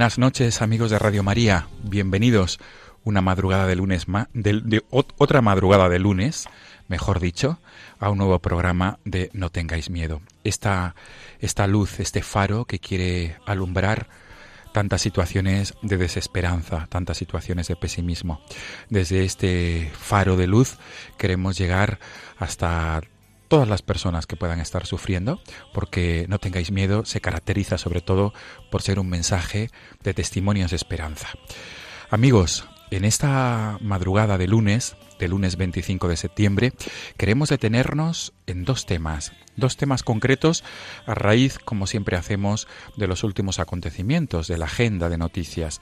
Buenas noches amigos de Radio María, bienvenidos una madrugada de lunes, de, ot- otra madrugada de lunes, mejor dicho, a un nuevo programa de No tengáis miedo. Esta, esta luz, este faro que quiere alumbrar tantas situaciones de desesperanza, tantas situaciones de pesimismo. Desde este faro de luz queremos llegar hasta todas las personas que puedan estar sufriendo, porque no tengáis miedo, se caracteriza sobre todo por ser un mensaje de testimonios de esperanza. Amigos, en esta madrugada de lunes, de lunes 25 de septiembre, queremos detenernos en dos temas, dos temas concretos a raíz, como siempre hacemos, de los últimos acontecimientos, de la agenda de noticias.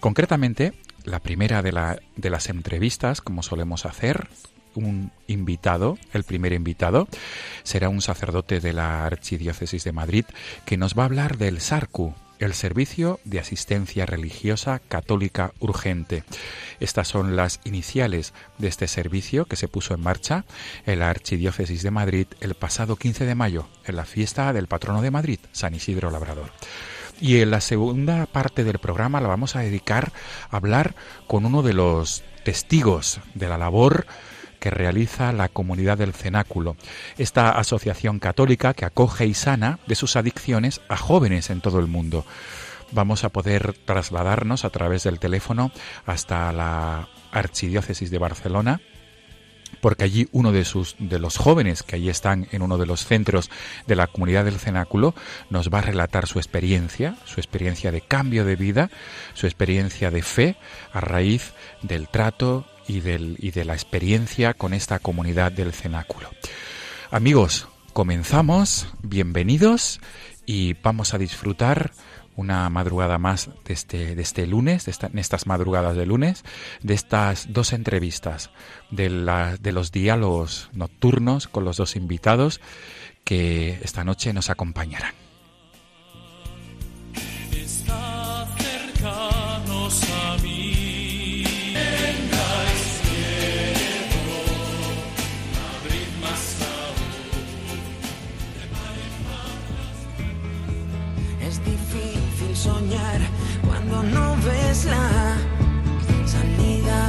Concretamente, la primera de, la- de las entrevistas, como solemos hacer, un invitado, el primer invitado, será un sacerdote de la Archidiócesis de Madrid que nos va a hablar del SARCU, el Servicio de Asistencia Religiosa Católica Urgente. Estas son las iniciales de este servicio que se puso en marcha en la Archidiócesis de Madrid el pasado 15 de mayo, en la fiesta del patrono de Madrid, San Isidro Labrador. Y en la segunda parte del programa la vamos a dedicar a hablar con uno de los testigos de la labor que realiza la comunidad del Cenáculo, esta asociación católica que acoge y sana de sus adicciones a jóvenes en todo el mundo. Vamos a poder trasladarnos a través del teléfono hasta la Archidiócesis de Barcelona, porque allí uno de sus de los jóvenes que allí están en uno de los centros de la comunidad del cenáculo nos va a relatar su experiencia, su experiencia de cambio de vida, su experiencia de fe a raíz del trato y del y de la experiencia con esta comunidad del cenáculo. Amigos, comenzamos, bienvenidos y vamos a disfrutar una madrugada más de este, de este lunes, de en estas madrugadas de lunes, de estas dos entrevistas, de, la- de los diálogos nocturnos con los dos invitados que esta noche nos acompañarán. No ves la salida.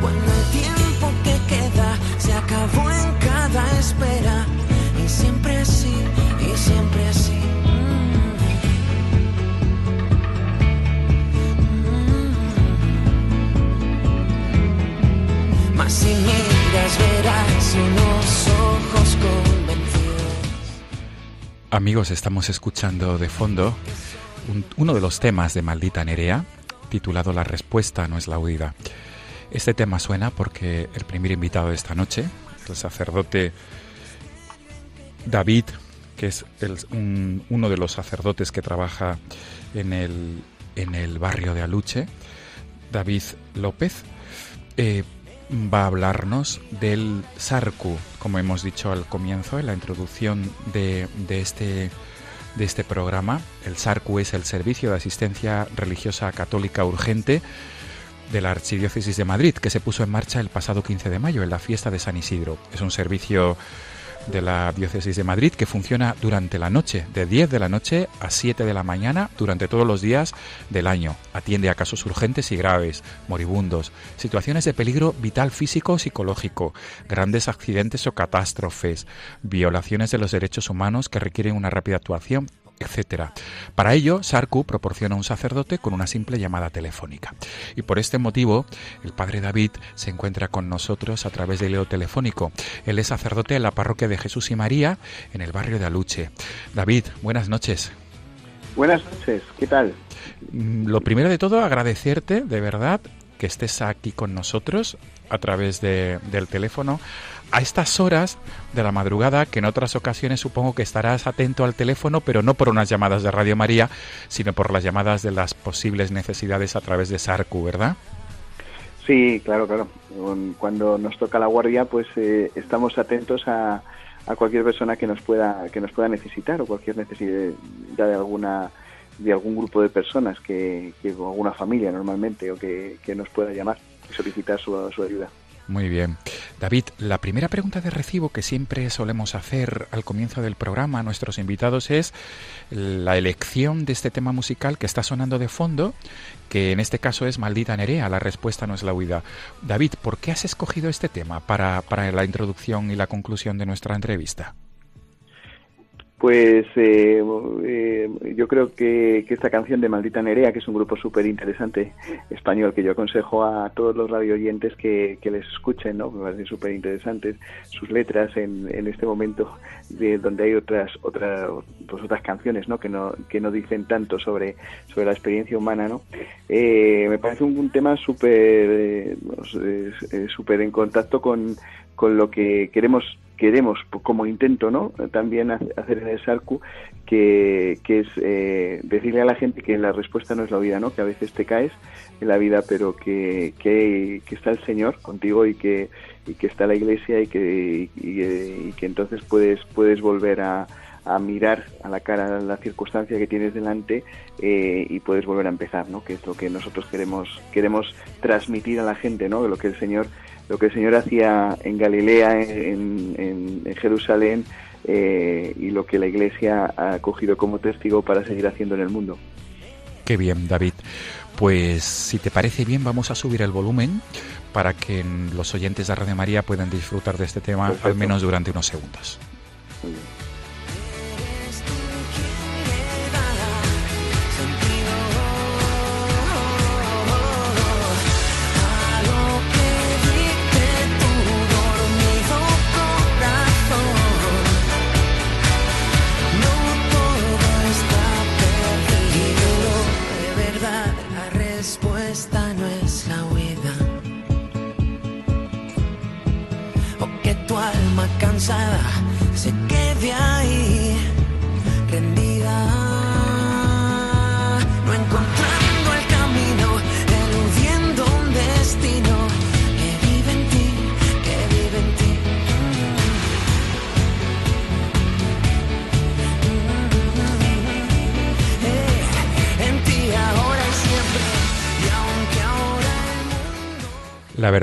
Cuando el tiempo que queda se acabó en cada espera. Y siempre así, y siempre así. Mm. Mas si miras verás unos ojos convencidos. Amigos, estamos escuchando de fondo un- uno de los temas de Maldita Nerea, titulado La respuesta no es la huida. Este tema suena porque el primer invitado de esta noche, el sacerdote David, que es uno de los sacerdotes que trabaja en el, en el barrio de Aluche, David López, eh, va a hablarnos del SARCU, como hemos dicho al comienzo, en la introducción de, de este de este programa. El SARCU es el Servicio de Asistencia Religiosa Católica Urgente de la Archidiócesis de Madrid, que se puso en marcha el pasado 15 de mayo en la fiesta de San Isidro. Es un servicio de la Diócesis de Madrid que funciona durante la noche, de 10 de la noche a 7 de la mañana, durante todos los días del año. Atiende a casos urgentes y graves, moribundos, situaciones de peligro vital físico o psicológico, grandes accidentes o catástrofes, violaciones de los derechos humanos que requieren una rápida actuación etcétera. Para ello, Sarku proporciona un sacerdote con una simple llamada telefónica. Y por este motivo, el padre David se encuentra con nosotros a través del leo telefónico. Él es sacerdote en la parroquia de Jesús y María, en el barrio de Aluche. David, buenas noches. Buenas noches, ¿qué tal? Mm, Lo primero de todo, agradecerte de verdad que estés aquí con nosotros a través de- del teléfono a estas horas de la madrugada, que en otras ocasiones supongo que estarás atento al teléfono, pero no por unas llamadas de Radio María, sino por las llamadas de las posibles necesidades a través de Sarku, ¿verdad? Sí, claro, claro. Cuando nos toca la guardia, pues eh, estamos atentos a, a cualquier persona que nos pueda que nos pueda necesitar o cualquier necesidad de alguna de algún grupo de personas que, que o alguna familia normalmente o que, que nos pueda llamar y solicitar su, su ayuda. Muy bien. David, la primera pregunta de recibo que siempre solemos hacer al comienzo del programa a nuestros invitados es la elección de este tema musical que está sonando de fondo, que en este caso es Maldita Nerea, la respuesta no es la huida. David, ¿por qué has escogido este tema para, para la introducción y la conclusión de nuestra entrevista? Pues eh, eh, yo creo que, esta canción de Maldita Nerea, que es un grupo súper interesante español, que yo aconsejo a todos los radio oyentes que, que les escuchen, ¿no? me parecen súper interesantes sus letras en, en este momento de donde hay otras otras pues otras canciones ¿no? que no que no dicen tanto sobre sobre la experiencia humana no Eh, me parece un, tema eh, pues, es- es súper en contacto con con lo que queremos queremos como intento no también ha- hacer en el Sarcu que, que es eh, decirle a la gente que la respuesta no es la vida no que a veces te caes en la vida pero que, que, está el Señor contigo y que y que está la Iglesia y que y, y- que entonces puedes puedes volver a a mirar a la cara la circunstancia que tienes delante eh, y puedes volver a empezar, ¿no? Que es lo que nosotros queremos queremos transmitir a la gente, ¿no? De lo que el Señor lo que el Señor hacía en Galilea, en, en- en Jerusalén eh, y lo que la Iglesia ha cogido como testigo para seguir haciendo en el mundo. Qué bien, David. Pues si te parece bien, vamos a subir el volumen para que los oyentes de Radio María puedan disfrutar de este tema Perfecto. al menos durante unos segundos. Muy bien.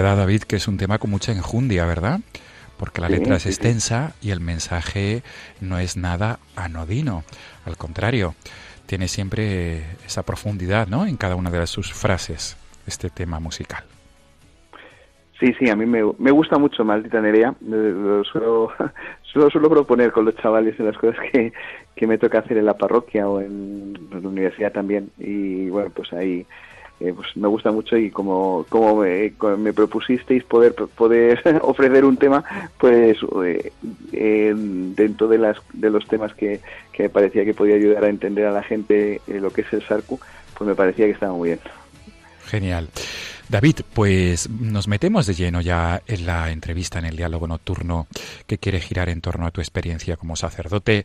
Verdad, David, que es un tema con mucha enjundia, ¿verdad? Porque la Sí, letra es sí, sí. extensa y el mensaje no es nada anodino. Al contrario, tiene siempre esa profundidad, ¿no? En cada una de sus frases, este tema musical. Sí, sí, a mí me, me gusta mucho Maldita Nerea. Eh, Lo suelo, lo suelo proponer con los chavales en las cosas que, que me toca hacer en la parroquia o en, la universidad también. Y bueno, pues ahí eh, pues me gusta mucho y como, como me, me propusisteis poder poder ofrecer un tema, pues eh, eh, dentro de, las, de los temas que, que me parecía que podía ayudar a entender a la gente eh, lo que es el Sarcu, pues me parecía que estaba muy bien. Genial. David, pues nos metemos de lleno ya en la entrevista, en el diálogo nocturno que quiere girar en torno a tu experiencia como sacerdote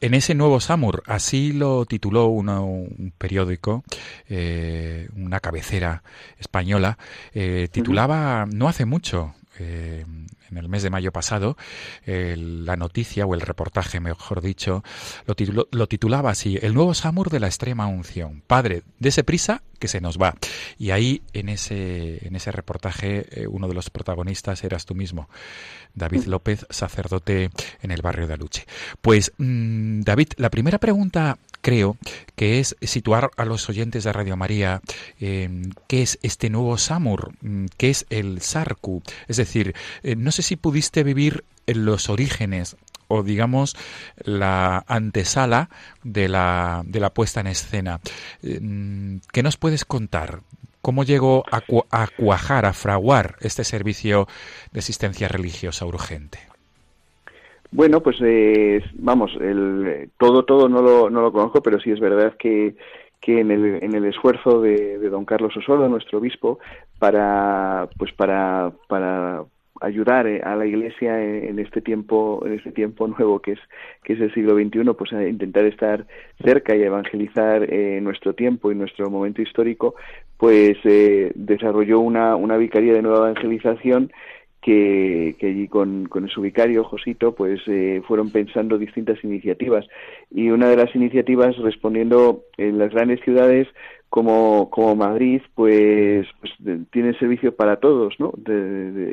en ese nuevo Samur. Así lo tituló uno- un periódico, eh, una cabecera española, eh, titulaba no hace mucho eh, en el mes de mayo pasado, la noticia o el reportaje, mejor dicho, lo, lo, titulaba así, El nuevo Samur de la extrema unción. Padre, dese prisa que se nos va. Y ahí en ese, en ese reportaje uno de los protagonistas eras tú mismo, David López, sacerdote en el barrio de Aluche. Pues mm, David, la primera pregunta creo que es situar a los oyentes de Radio María em, qué es este nuevo Samur, mm, qué es el Sarku. Es decir, eh, no sé si pudiste vivir en los orígenes o digamos la antesala de la, de la puesta en escena. Em, ¿Qué nos puedes contar? ¿Cómo llegó a cuajar, a fraguar este servicio de asistencia religiosa urgente? Bueno, pues eh, vamos, el, todo, todo no lo, no lo conozco, pero sí es verdad que, que en el, en el esfuerzo de, don Carlos Osoro, nuestro obispo, para, pues para, para ayudar eh, a la Iglesia en, este tiempo, en este tiempo nuevo que es, que es el siglo XXI, pues a intentar estar cerca y evangelizar eh, nuestro tiempo y nuestro momento histórico, pues eh, desarrolló una, una vicaría de nueva evangelización que, allí con, con su vicario, Josito, pues eh, fueron pensando distintas iniciativas. Y una de las iniciativas, respondiendo en las grandes ciudades como, como Madrid, pues, pues tiene servicio para todos, ¿no?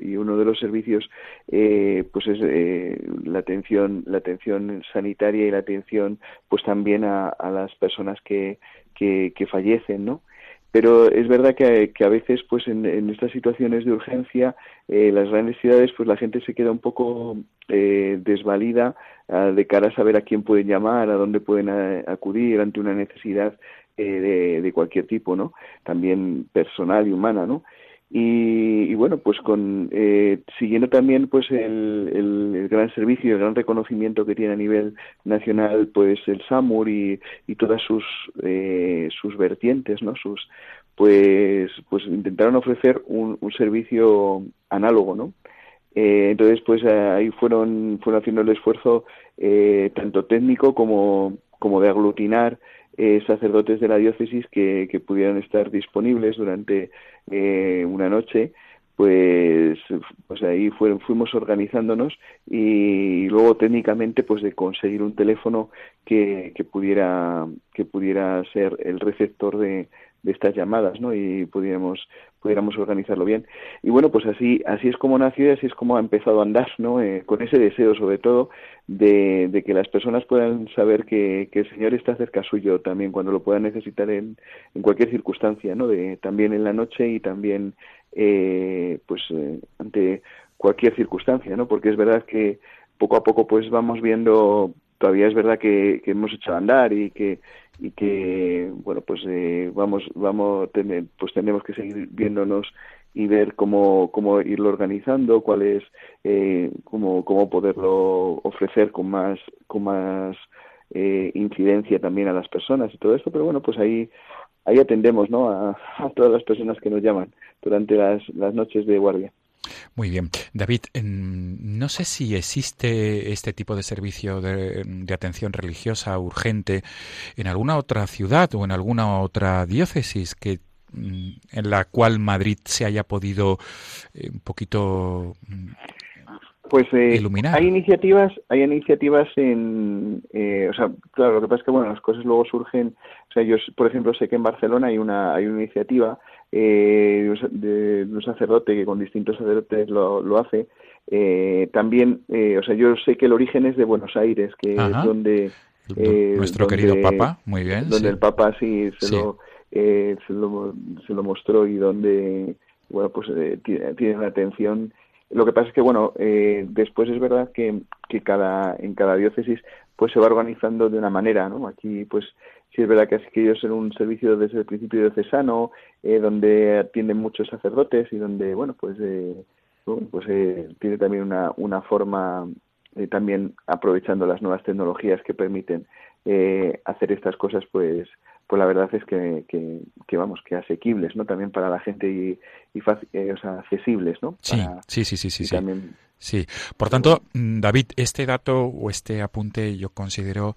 y uno de los servicios, eh, pues es eh, la atención, la atención sanitaria y la atención, pues también a, a las personas que, que, que fallecen, ¿no? Pero es verdad que, a veces pues en, estas situaciones de urgencia eh, las grandes ciudades pues la gente se queda un poco eh, desvalida ah, de cara a saber a quién pueden llamar a dónde pueden ah, acudir ante una necesidad eh, de, de, cualquier tipo no también personal y humana no y, bueno pues con eh, siguiendo también pues el, el, gran servicio el gran reconocimiento que tiene a nivel nacional pues el SAMUR y, y todas sus eh, sus vertientes no sus pues pues intentaron ofrecer un, un servicio análogo no eh, entonces pues ahí fueron fueron haciendo el esfuerzo eh, tanto técnico como como de aglutinar eh, sacerdotes de la diócesis que, pudieran estar disponibles durante eh, una noche pues pues ahí fuimos organizándonos y, luego técnicamente pues de conseguir un teléfono que, que pudiera que pudiera ser el receptor de, de estas llamadas, ¿no? Y pudiéramos, pudiéramos organizarlo bien. Y bueno, pues así, así es como nació y así es como ha empezado a andar, ¿no? Eh, con ese deseo, sobre todo, de, de que las personas puedan saber que, que, el Señor está cerca suyo también cuando lo puedan necesitar en, en cualquier circunstancia, ¿no? De, también en la noche y también, eh, pues, eh, ante cualquier circunstancia, ¿no? Porque es verdad que poco a poco, pues, vamos viendo todavía es verdad que, que hemos hecho andar y que y que bueno pues eh, vamos vamos tener, pues tenemos que seguir viéndonos y ver cómo cómo irlo organizando cuál es eh, cómo cómo poderlo ofrecer con más con más eh, incidencia también a las personas y todo esto. Pero bueno pues ahí ahí atendemos no a, a todas las personas que nos llaman durante las, las noches de guardia muy bien. David, no sé si existe este tipo de servicio de, atención religiosa urgente en alguna otra ciudad o en alguna otra diócesis que mm, en la cual Madrid se haya podido eh, un poquito mm, pues eh, hay iniciativas hay iniciativas en eh, o sea claro lo que pasa es que bueno las cosas luego surgen o sea yo por ejemplo sé que en Barcelona hay una hay una iniciativa eh, de un sacerdote que con distintos sacerdotes lo, lo hace. Eh, también, eh, o sea, yo sé que el origen es de Buenos Aires, que es donde... Eh, Nuestro querido Papa, muy bien. Donde el Papa sí se, Lo, se, lo, se lo mostró y donde, bueno, pues tiene, tiene la atención lo que pasa es que, bueno, eh, después es verdad que, que cada, en cada diócesis pues se va organizando de una manera, ¿no? Aquí, pues, sí es verdad que que ellos en un servicio desde el principio diocesano, eh, donde atienden muchos sacerdotes y donde, bueno, pues, eh, pues eh, tiene también una, una forma, eh, también aprovechando las nuevas tecnologías que permiten eh, hacer estas cosas, pues, pues la verdad es que, que, vamos, que asequibles, ¿no? También para la gente y, y eh, o sea, accesibles, ¿no? sí, sí, sí, sí, sí. También, sí. Por tanto, mm, David, este dato o este apunte yo considero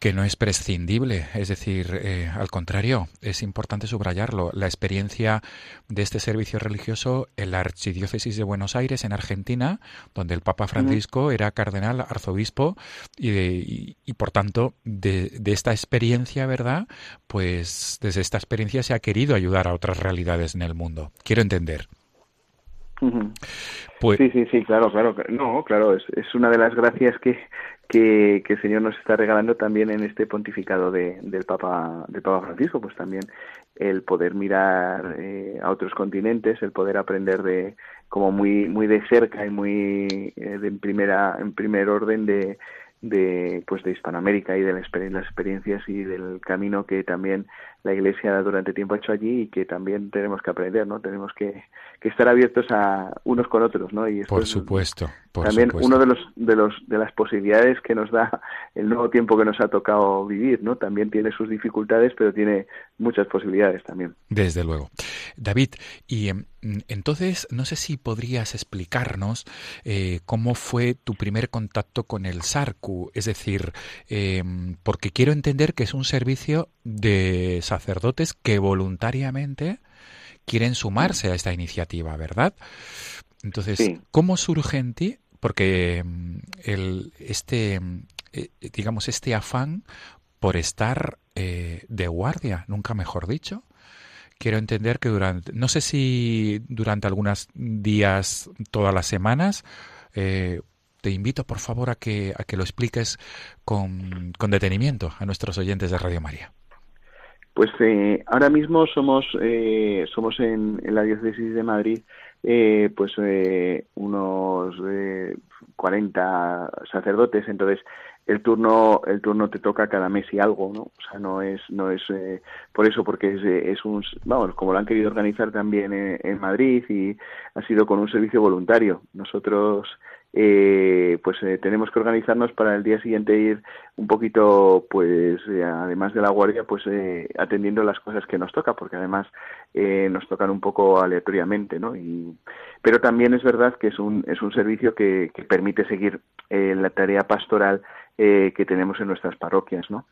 que no es prescindible, es decir, eh, al contrario, es importante subrayarlo. La experiencia de este servicio religioso en la Archidiócesis de Buenos Aires, en Argentina, donde el Papa Francisco era cardenal, arzobispo, y, y, por tanto, de, de, esta experiencia, ¿verdad? Pues desde esta experiencia se ha querido ayudar a otras realidades en el mundo. Quiero entender. Pues... Sí, sí, sí, claro, claro. No, claro, es, es una de las gracias que, que, que, el Señor nos está regalando también en este pontificado de, del Papa del Papa Francisco, pues también el poder mirar eh, a otros continentes, el poder aprender de como muy muy de cerca y muy eh, de en primera en primer orden de de pues de Hispanoamérica y de las experiencias y del camino que también la Iglesia durante tiempo ha hecho allí y que también tenemos que aprender, ¿no? Tenemos que, que estar abiertos a unos con otros, ¿no? Y por supuesto. Por también supuesto. uno de los de los de las posibilidades que nos da el nuevo tiempo que nos ha tocado vivir, ¿no? También tiene sus dificultades, pero tiene muchas posibilidades también. Desde luego. David, y entonces no sé si podrías explicarnos eh, cómo fue tu primer contacto con el SARCU, es decir, eh, porque quiero entender que es un servicio de sacerdotes que voluntariamente quieren sumarse a esta iniciativa, ¿verdad? Entonces, Sí. ¿cómo surge en ti? Porque mm, el, este, eh, digamos, este afán por estar eh, de guardia, nunca mejor dicho. Quiero entender que durante, no sé si durante algunos días, todas las semanas, eh, te invito por favor a que, a que lo expliques con, con detenimiento a nuestros oyentes de Radio María. Pues eh, ahora mismo somos eh, somos en, la diócesis de Madrid eh, pues eh, unos 40 sacerdotes. Entonces el turno el turno te toca cada mes y algo no o sea no es no es por eso porque es, es un vamos como lo han querido organizar también en Madrid y ha sido con un servicio voluntario. Nosotros eh, pues eh, tenemos que organizarnos para el día siguiente ir un poquito, pues eh, además de la guardia, pues eh, atendiendo las cosas que nos toca, porque además eh, nos tocan un poco aleatoriamente, ¿no? Y, pero también es verdad que es un, es un servicio que, que permite seguir la tarea pastoral que tenemos en nuestras parroquias, ¿no?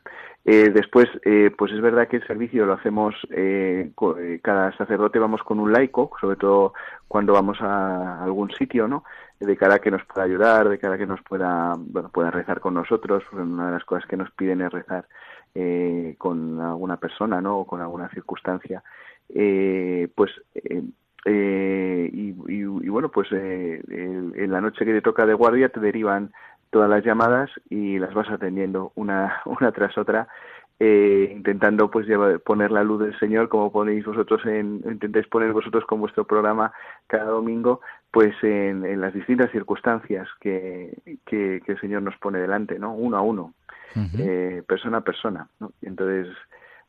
Después, pues es verdad que el servicio lo hacemos, cada sacerdote vamos con un laico, sobre todo cuando vamos a algún sitio, ¿no? De cara a que nos pueda ayudar, de cara a que nos pueda, bueno, pueda rezar con nosotros. Una de las cosas que nos piden es rezar eh, con alguna persona, ¿no? O con alguna circunstancia. Eh, pues eh, eh, y, y, y, bueno, pues eh, en la noche que te toca de guardia te derivan todas las llamadas y las vas atendiendo una, una tras otra, eh, intentando pues llevar, poner la luz del Señor como ponéis vosotros en, intentáis poner vosotros con vuestro programa cada domingo, pues en, en las distintas circunstancias que, que, que, el Señor nos pone delante, ¿no? Uno a uno, uh -huh. eh, persona a persona, ¿no? Entonces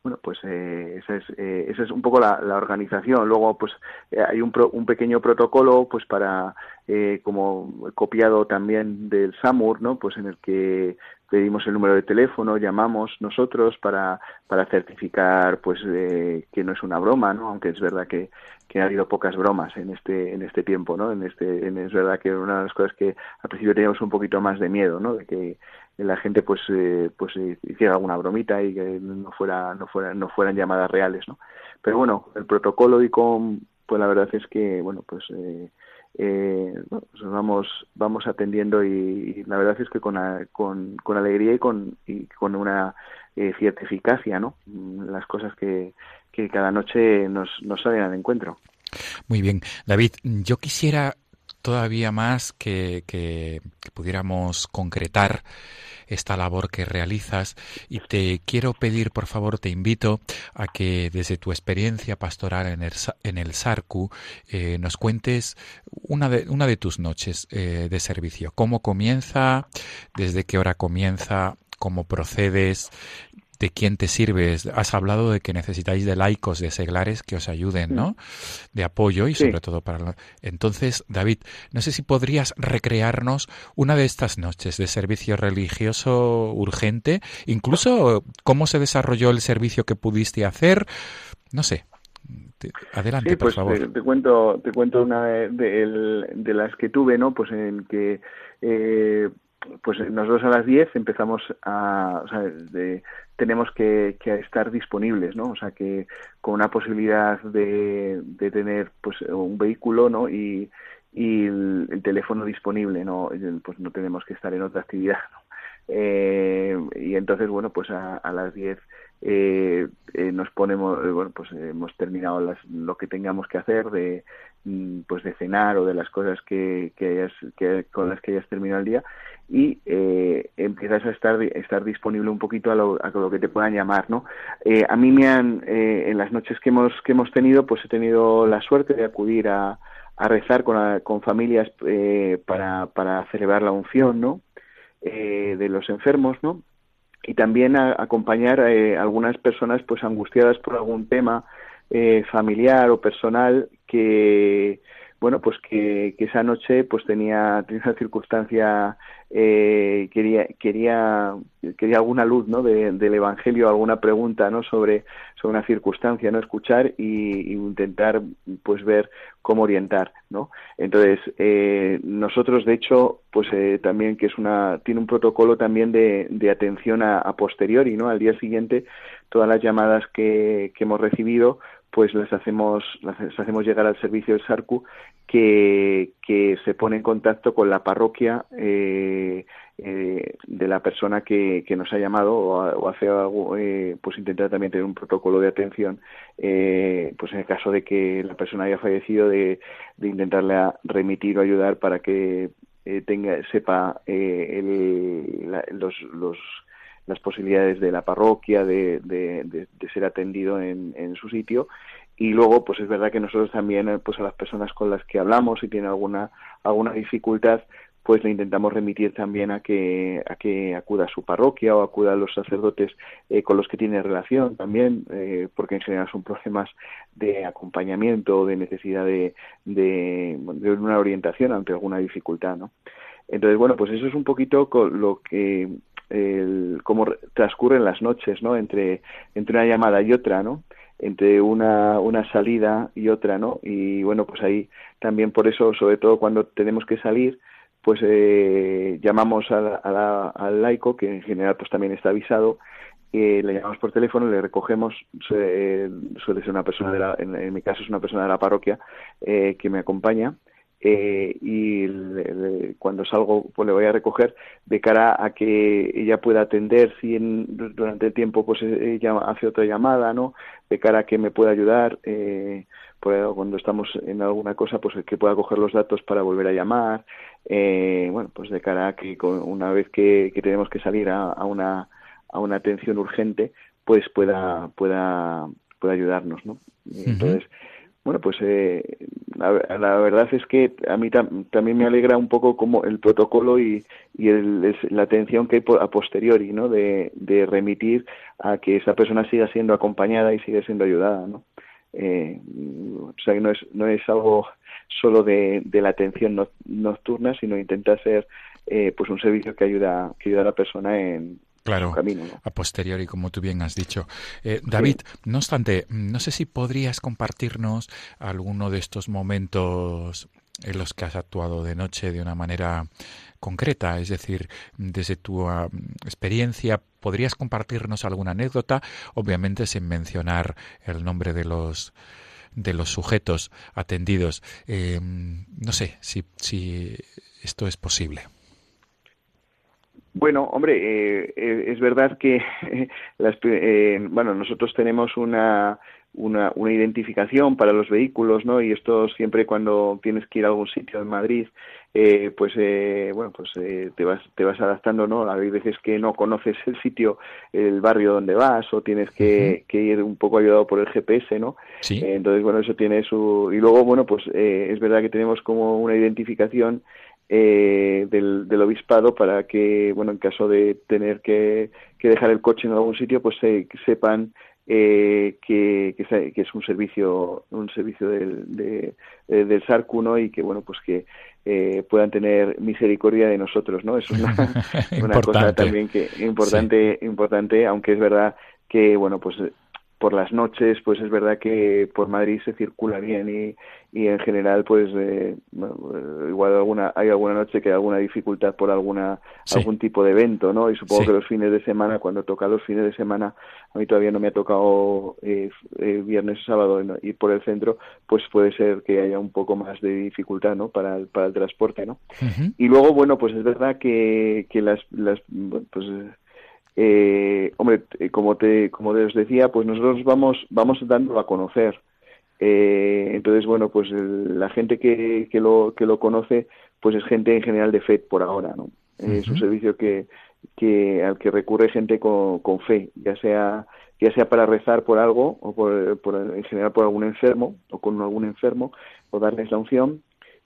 bueno, pues eh, esa, es, eh, esa es un poco la, la organización. Luego, pues eh, hay un, pro, un pequeño protocolo, pues para, eh, como copiado también del SAMUR, ¿no? Pues en el que pedimos el número de teléfono, llamamos nosotros para, para certificar, pues, eh, que no es una broma, ¿no? Aunque es verdad que, que ha habido pocas bromas en este, en este tiempo, ¿no? En este, en, es verdad que una de las cosas que al principio teníamos un poquito más de miedo, ¿no? De que la gente pues eh, pues hiciera alguna bromita y que no fuera no fuera no fueran llamadas reales no pero bueno el protocolo y con pues la verdad es que bueno pues eh, eh, vamos vamos atendiendo y, y, la verdad es que con, con, con alegría y con y con una eh, cierta eficacia no las cosas que, que cada noche nos, nos salen al encuentro. Muy bien. David yo quisiera todavía más que, que, pudiéramos concretar esta labor que realizas y te quiero pedir, por favor, te invito a que desde tu experiencia pastoral en el, en el SARCU eh, nos cuentes una de, una de tus noches eh, de servicio. ¿Cómo comienza? ¿Desde qué hora comienza? ¿Cómo procedes? De quién te sirves. Has hablado de que necesitáis de laicos, de seglares que os ayuden, ¿no? De apoyo y sobre sí. todo para... Entonces, David, no sé si podrías recrearnos una de estas noches de servicio religioso urgente, incluso cómo se desarrolló el servicio que pudiste hacer, no sé. Adelante, sí, pues por favor. Te, te, cuento, te cuento una de, de, de, las que tuve, ¿no? Pues en que eh, pues nosotros a las 10 empezamos a, o sea, de, tenemos que, que, estar disponibles, ¿no? O sea, que con una posibilidad de, de tener pues un vehículo, ¿no? Y, el, el, teléfono disponible, ¿no? Pues no tenemos que estar en otra actividad. Eh, y entonces, bueno, pues a, las 10 eh, eh, nos ponemos, eh, bueno, pues hemos terminado las, lo que tengamos que hacer de, mm, pues de cenar o de las cosas que, que, hayas, que con las que hayas terminado el día y eh, empiezas a estar estar disponible un poquito a lo, a lo que te puedan llamar no eh, a mí me han eh, en las noches que hemos que hemos tenido pues he tenido la suerte de acudir a, a rezar con, con familias eh, para para celebrar la unción no eh, de los enfermos no y también a, acompañar a algunas personas pues angustiadas por algún tema familiar o personal que bueno pues que, que esa noche pues tenía, tenía una circunstancia eh, quería quería quería alguna luz no de, del evangelio alguna pregunta no sobre sobre una circunstancia no escuchar y, intentar pues ver cómo orientar no entonces eh, nosotros de hecho pues eh, también que es una tiene un protocolo también de, de atención a, a posteriori no al día siguiente todas las llamadas que, que hemos recibido pues les hacemos, les hacemos llegar al servicio del SARCU que, que se pone en contacto con la parroquia eh, eh, de la persona que, nos ha llamado o, hace algo, eh, pues intentar también tener un protocolo de atención, eh, pues en el caso de que la persona haya fallecido, de, de intentarle remitir o ayudar para que eh, tenga, sepa eh, el, la, los, los las posibilidades de la parroquia de, de, ser atendido en, en, su sitio y luego pues es verdad que nosotros también pues a las personas con las que hablamos y tienen alguna alguna dificultad pues le intentamos remitir también a que a que acuda a su parroquia o acuda a los sacerdotes eh, con los que tiene relación también eh, porque en general son problemas de acompañamiento de necesidad de, de, una orientación ante alguna dificultad no entonces bueno pues eso es un poquito lo que el, cómo transcurren las noches, ¿no? Entre, entre una llamada y otra, ¿no? Entre una, una salida y otra, ¿no? Y bueno, pues ahí también por eso, sobre todo cuando tenemos que salir, pues eh, llamamos a la, a la, al laico, que en general pues también está avisado, eh, le llamamos por teléfono, le recogemos, eh, suele ser una persona de la, en, en, mi caso es una persona de la parroquia eh, que me acompaña, eh, y le, le, cuando salgo pues le voy a recoger de cara a que ella pueda atender si en, durante el tiempo pues ella hace otra llamada no de cara a que me pueda ayudar eh, pues, cuando estamos en alguna cosa pues que pueda coger los datos para volver a llamar eh, bueno pues de cara a que una vez que, que, tenemos que salir a, a, una a una atención urgente pues pueda pueda pueda ayudarnos no entonces uh -huh bueno, pues eh, la, verdad es que a mí tam, también me alegra un poco como el protocolo y, el, la atención que hay a posteriori, ¿no? De, de, remitir a que esa persona siga siendo acompañada y siga siendo ayudada, ¿no? Eh, o sea que no es, no es algo solo de, de la atención no, nocturna, sino intenta ser eh, pues un servicio que ayuda, que ayuda a la persona en, Claro, camino, ¿no? a posteriori, como tú bien has dicho. Eh, David, sí. no obstante, no sé si podrías compartirnos alguno de estos momentos en los que has actuado de noche de una manera concreta, es decir, desde tu uh, experiencia, ¿podrías compartirnos alguna anécdota? Obviamente sin mencionar el nombre de los de los sujetos atendidos. Eh, no sé si, si esto es posible. Bueno, hombre, eh, eh, es verdad que las, eh, bueno, nosotros tenemos una, una, una, identificación para los vehículos, ¿no? Y esto siempre cuando tienes que ir a algún sitio en Madrid, eh, pues eh, bueno, pues eh, te vas te vas adaptando, ¿no? Hay veces que no conoces el sitio, el barrio donde vas, o tienes que, uh -huh. que ir un poco ayudado por el GPS, ¿no? Sí. entonces, bueno, eso tiene su y luego, bueno, pues es verdad que tenemos como una identificación eh, del, del, obispado para que, bueno, en caso de tener que, que dejar el coche en algún sitio, pues se, que sepan eh, que, que, que, es un servicio un servicio del, de, de, del SARCU, ¿no? Y que, bueno, pues que eh, puedan tener misericordia de nosotros, ¿no? Es una, una cosa también que importante, sí. importante, aunque es verdad que, bueno, pues por las noches, pues es verdad que por Madrid se circula bien y, y en general, pues eh, igual alguna hay alguna noche que hay alguna dificultad por alguna Sí. algún tipo de evento, ¿no? Y supongo Sí. que los fines de semana, cuando toca los fines de semana, a mí todavía no me ha tocado eh, eh, viernes o sábado ¿no? ir por el centro, pues puede ser que haya un poco más de dificultad, ¿no? Para el, para el transporte, ¿no? Y luego, bueno, pues es verdad que, que las, las pues, eh, hombre, eh, como te, como te os decía, pues nosotros vamos, vamos dándolo a conocer. Eh, entonces, bueno, pues el- la gente que, que lo, que lo conoce, pues es gente en general de fe por ahora, ¿no? Es un servicio que, que al que recurre gente con, con fe, ya sea ya sea para rezar por algo o por, por- en general por algún enfermo o con algún enfermo o darles la unción.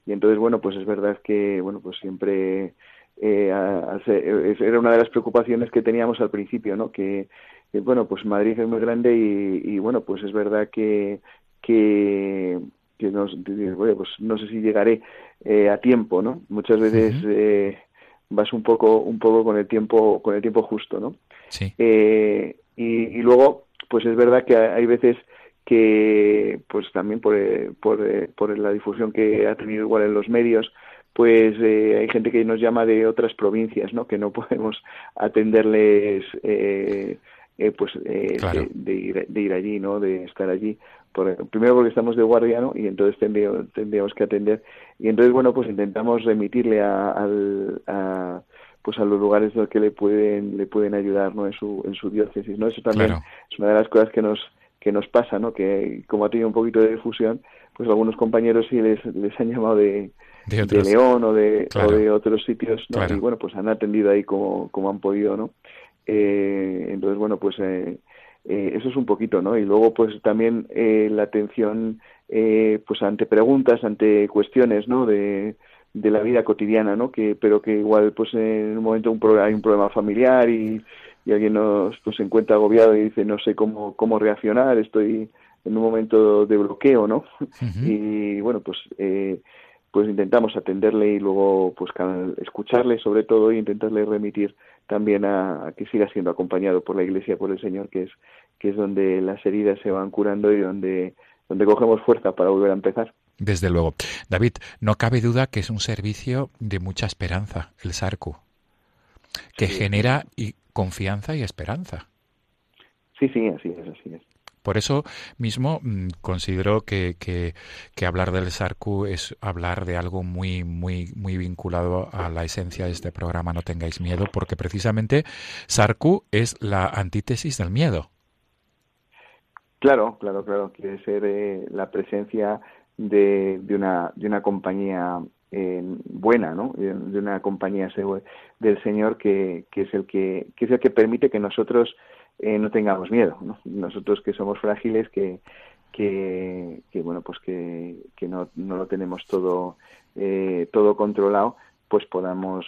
Y entonces bueno pues es verdad que bueno pues siempre eh, a- ser- eh, era una de las preocupaciones que teníamos al principio no que, que, bueno pues Madrid es muy grande y, y, bueno pues es verdad que que que nos, bueno, pues no sé si llegaré eh, a tiempo no muchas veces eh, vas un poco un poco con el tiempo con el tiempo justo no Sí. eh, y, y luego, pues es verdad que hay veces que, pues también por, eh, por, por la difusión que ha tenido igual en los medios, pues eh, hay gente que nos llama de otras provincias, ¿no? Que no podemos atenderles, eh, eh, pues, Claro. de, de ir, de ir allí, ¿no? De estar allí. Por, primero porque estamos de guardia, ¿no? Y entonces tendríamos, tendríamos que atender. Y entonces, bueno, pues intentamos remitirle a, al, a pues a los lugares los que le pueden le pueden ayudar no en su en su diócesis no eso también Claro. es una de las cosas que nos que nos pasa no que como ha tenido un poquito de difusión pues algunos compañeros sí les les han llamado de, De. León o de Claro. o de otros sitios ¿no? Claro. y bueno pues han atendido ahí como como han podido no eh, entonces bueno pues eh, eh, eso es un poquito no y luego pues también eh, la atención eh, pues ante preguntas ante cuestiones no de de la vida cotidiana, ¿no? Que, pero que igual, pues en un momento un pro- hay un problema familiar y, y alguien nos, pues, se encuentra agobiado y dice, no sé cómo, cómo reaccionar, estoy en un momento de bloqueo, ¿no? Y bueno, pues, eh, pues intentamos atenderle y luego, pues, escucharle sobre todo y intentarle remitir también a, a que siga siendo acompañado por la Iglesia, por el Señor, que es, que es donde las heridas se van curando y donde, donde cogemos fuerza para volver a empezar. Desde luego. David, no cabe duda que es un servicio de mucha esperanza, el SARCU, que Sí. genera y confianza y esperanza. Sí, sí, así es, así es. Por eso mismo mm, considero que, que- hablar del SARCU es hablar de algo muy, muy, muy vinculado a la esencia de este programa No tengáis miedo, porque precisamente SARCU es la antítesis del miedo. Claro, claro, claro. Quiere ser eh, la presencia de, de, una, de una compañía eh, buena, ¿no? De, una compañía del Señor que, que es el que, que es el que permite que nosotros eh, no tengamos miedo, ¿no? Nosotros que somos frágiles, que, que, que bueno, pues que, que no, no lo tenemos todo, eh, todo controlado, pues podamos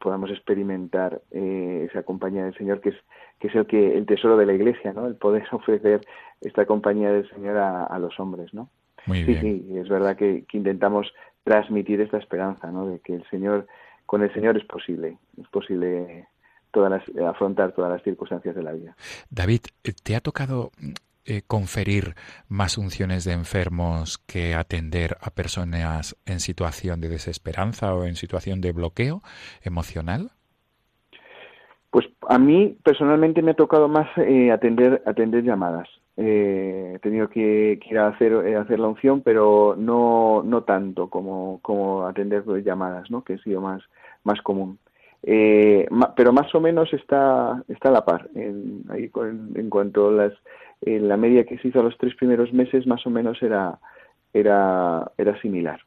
podamos experimentar eh, esa compañía del Señor que es que es el que el tesoro de la Iglesia, ¿no? El poder ofrecer esta compañía del Señor a, a los hombres, ¿no? Muy Sí, bien. sí, es verdad que, que intentamos transmitir esta esperanza, ¿no? De que el Señor, con el Señor es posible, es posible todas las, afrontar todas las circunstancias de la vida. David, eh, ¿te ha tocado eh, conferir más unciones de enfermos que atender a personas en situación de desesperanza o en situación de bloqueo emocional? Pues a mí personalmente me ha tocado más eh, atender atender llamadas. Eh, he tenido que, que ir a hacer, eh, hacer la unción, pero no, no tanto como, como atender llamadas, ¿no? que ha sido más, más común. Eh, ma- pero más o menos está, está a la par. En, ahí con- en cuanto a las, eh, la media que se hizo a los tres primeros meses, más o menos era, era, era similar,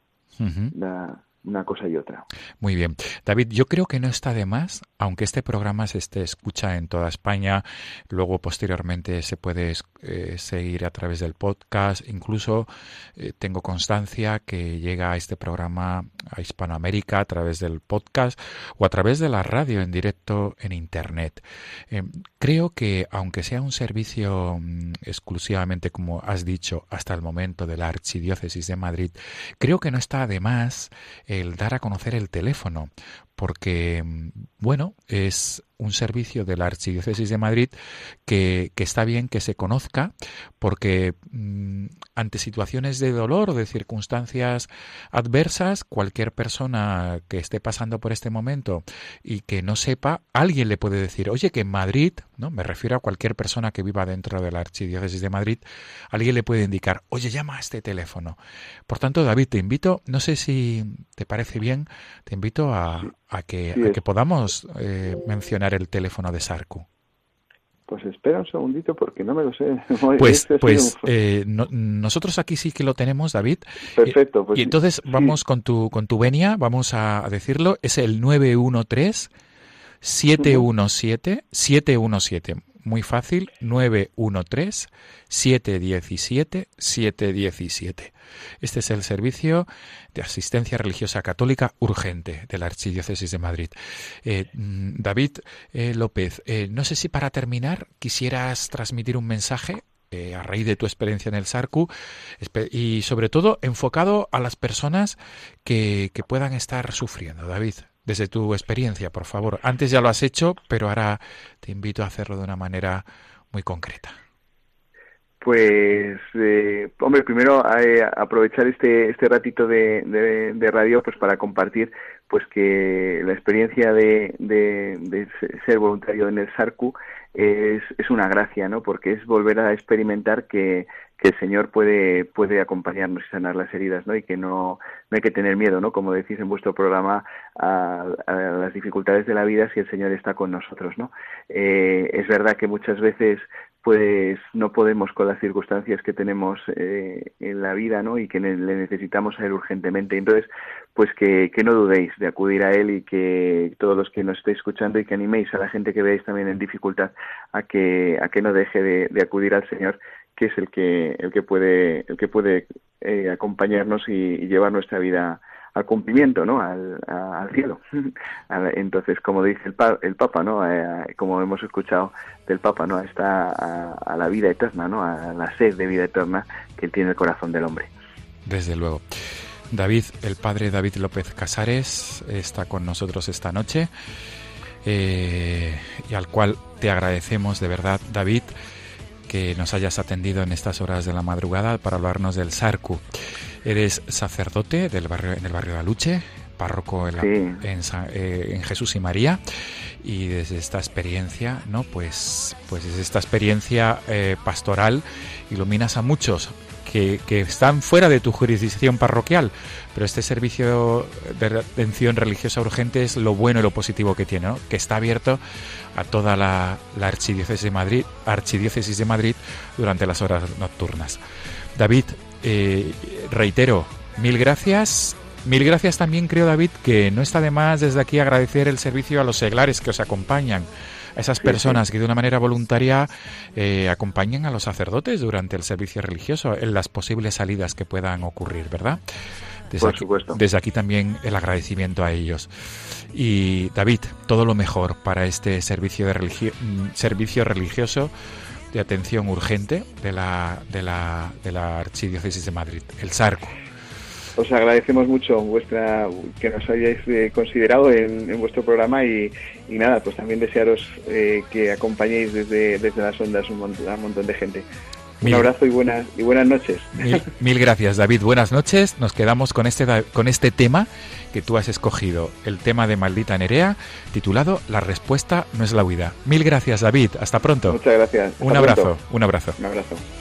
la- una cosa y otra. Muy bien. David, yo creo que no está de más, aunque este programa se esté escucha en toda España, luego posteriormente se puede eh, seguir a través del podcast, incluso eh, tengo constancia que llega este programa a Hispanoamérica a través del podcast o a través de la radio en directo en Internet. Eh, creo que aunque sea un servicio mm, exclusivamente, como has dicho, hasta el momento de la Archidiócesis de Madrid, creo que no está de más el dar a conocer el teléfono, porque, mm, bueno, es un servicio de la Archidiócesis de Madrid que, que está bien que se conozca porque mm, ante situaciones de dolor o de circunstancias adversas, cualquier persona que esté pasando por este momento y que no sepa, alguien le puede decir, oye, que en Madrid, ¿no? Me refiero a cualquier persona que viva dentro de la Archidiócesis de Madrid, alguien le puede indicar, oye, llama a este teléfono. Por tanto, David, te invito, no sé si te parece bien, te invito a, a que, a que podamos eh, mencionar el teléfono de Sarku. Pues espera un segundito porque no me lo sé. Pues, este pues un- eh, no- nosotros aquí sí que lo tenemos, David. Perfecto. Pues y sí, entonces sí. vamos con tu con tu venia, vamos a decirlo, es el 913 717 717. Muy fácil, 913 717 717. Este es el servicio de asistencia religiosa católica urgente de la Archidiócesis de Madrid. Eh, mm, David eh, López, eh, no sé si para terminar quisieras transmitir un mensaje a raíz de tu experiencia en el SARCU y sobre todo enfocado a las personas que, que puedan estar sufriendo. David, desde tu experiencia, por favor. Antes ya lo has hecho, pero ahora te invito a hacerlo de una manera muy concreta. Pues, eh, hombre, primero eh, aprovechar este este ratito de, de, radio pues para compartir pues que la experiencia de, de, de ser voluntario en el SARCU es, es una gracia, ¿no? Porque es volver a experimentar que, que el Señor puede, puede acompañarnos y sanar las heridas, ¿no? Y que no, no hay que tener miedo, ¿no? Como decís en vuestro programa, a, las dificultades de la vida si el Señor está con nosotros, ¿no? Eh, es verdad que muchas veces pues no podemos con las circunstancias que tenemos eh, en la vida, ¿no? Y que le necesitamos a él urgentemente. Entonces, pues que, que no dudéis de acudir a él y que todos los que nos estéis escuchando y que animéis a la gente que veáis también en dificultad a que a que no deje de, de acudir al Señor, que es el que el que puede el que puede eh, acompañarnos y, llevar nuestra vida al cumplimiento, ¿no? Al, cielo. Entonces, como dice el Papa, ¿no? Eh, como hemos escuchado del Papa, ¿no? Está a, a la vida eterna, ¿no? A la sed de vida eterna que tiene el corazón del hombre. Desde luego. David, el padre David López Casares, está con nosotros esta noche eh, y al cual te agradecemos de verdad, David, que nos hayas atendido en estas horas de la madrugada para hablarnos del Sarcu. Eres sacerdote del barrio, en el barrio de Aluche, párroco en, la- Sí. en eh, en Jesús y María y desde esta experiencia, ¿no? Pues, pues desde esta experiencia eh, pastoral iluminas a muchos que, están fuera de tu jurisdicción parroquial, pero este servicio de atención religiosa urgente es lo bueno y lo positivo que tiene, ¿no? que está abierto a toda la, la archidiócesis de Madrid, archidiócesis de Madrid durante las horas nocturnas. David, eh, reitero, mil gracias. Mil gracias también, creo, David, que no está de más desde aquí agradecer el servicio a los seglares que os acompañan, a esas personas que de una manera voluntaria eh, acompañan a los sacerdotes durante el servicio religioso en las posibles salidas que puedan ocurrir, ¿verdad? Desde Por aquí, supuesto. Desde aquí también el agradecimiento a ellos. Y David, todo lo mejor para este servicio, de religio- mm, servicio religioso de atención urgente de la, de, la, de la Archidiócesis de Madrid, el SARCO. Os agradecemos mucho vuestra que nos hayáis eh, considerado en, en vuestro programa y, y nada, pues también desearos eh, que acompañéis desde, desde las ondas un montón, a un montón de gente. Un abrazo y buenas y buenas noches. Mil, mil gracias, David. Buenas noches. Nos quedamos con este, con este tema que tú has escogido, el tema de Maldita Nerea, titulado La respuesta no es la huida. Mil gracias, David. Hasta pronto. Muchas gracias. Hasta Un abrazo, pronto. un abrazo. Un abrazo. dormido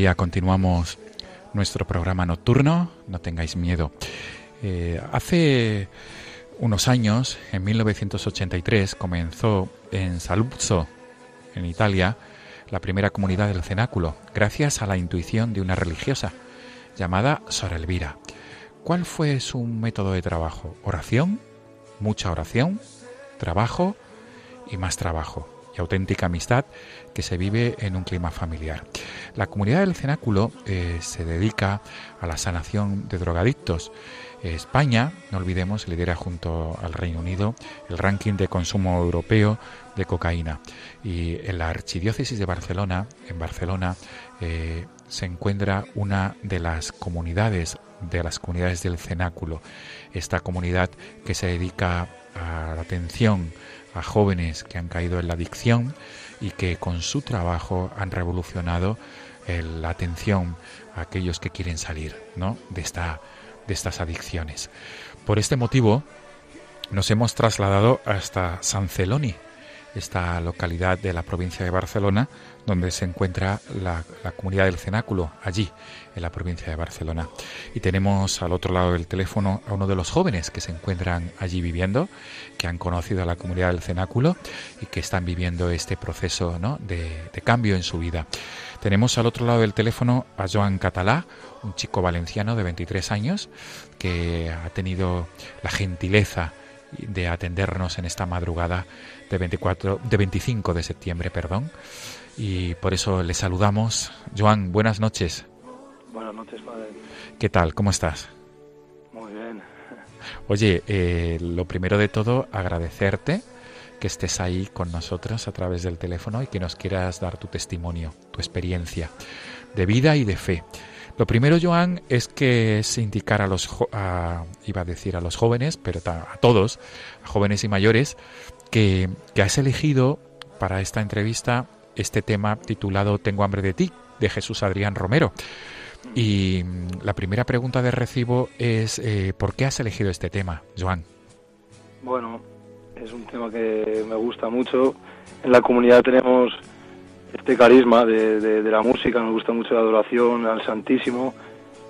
Continuamos nuestro programa nocturno, no tengáis miedo. Eh, hace unos años, en 1983, comenzó en Saluzzo, en Italia, la primera comunidad del cenáculo, gracias a la intuición de una religiosa llamada Sor Elvira. ¿Cuál fue su método de trabajo? Oración, mucha oración, trabajo y más trabajo auténtica amistad que se vive en un clima familiar. La comunidad del cenáculo eh, se dedica a la sanación de drogadictos. España, no olvidemos, lidera junto al Reino Unido el ranking de consumo europeo de cocaína. Y en la archidiócesis de Barcelona, en Barcelona, eh, se encuentra una de las comunidades de las comunidades del cenáculo. Esta comunidad que se dedica a la atención a jóvenes que han caído en la adicción y que con su trabajo han revolucionado eh, la atención a aquellos que quieren salir ¿no? de, esta, de estas adicciones. Por este motivo nos hemos trasladado hasta San Celoni, esta localidad de la provincia de Barcelona, donde se encuentra la, comunidad del cenáculo, allí, en la provincia de Barcelona. Y tenemos al otro lado del teléfono a uno de los jóvenes que se encuentran allí viviendo, que han conocido a la comunidad del cenáculo y que están viviendo este proceso ¿no? de, de cambio en su vida. Tenemos al otro lado del teléfono a Joan Catalá, un chico valenciano de 23 años, que ha tenido la gentileza de atendernos en esta madrugada de 24 de 25 de septiembre, perdón. Y por eso le saludamos. Joan, buenas noches. Buenas noches, padre. ¿Qué tal? ¿Cómo estás? Muy bien. Oye, eh, lo primero de todo, agradecerte que estés ahí con nosotros a través del teléfono y que nos quieras dar tu testimonio, tu experiencia de vida y de fe. Lo primero, Joan, es que es indicar a los, a, iba a decir a los jóvenes, pero a todos, a jóvenes y mayores, que, que has elegido para esta entrevista este tema titulado Tengo hambre de ti, de Jesús Adrián Romero. Y la primera pregunta de recibo es, eh, ¿por qué has elegido este tema, Joan? Bueno, es un tema que me gusta mucho. En la comunidad tenemos este carisma de, la música, nos gusta mucho la adoración al Santísimo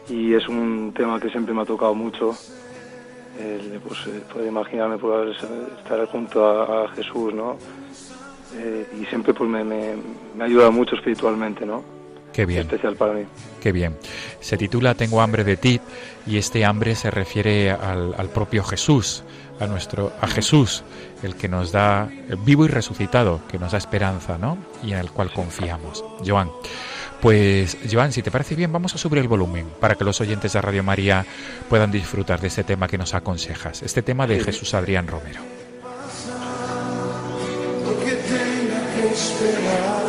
y es un tema que siempre me ha tocado mucho. El, pues, eh, puede imaginarme poder estar junto a Jesús, ¿no? Eh, y siempre pues me, me, me ayuda mucho espiritualmente, ¿no? Qué bien. Es especial para mí. Qué bien. Se titula Tengo hambre de ti y este hambre se refiere al, al propio Jesús, a nuestro a Jesús, el que nos da vivo y resucitado, que nos da esperanza, ¿no? Y en el cual confiamos. Joan. Pues, Joan, si te parece bien, vamos a subir el volumen para que los oyentes de Radio María puedan disfrutar de este tema que nos aconsejas, este tema de Jesús Adrián Romero. Lo que tenga que esperar.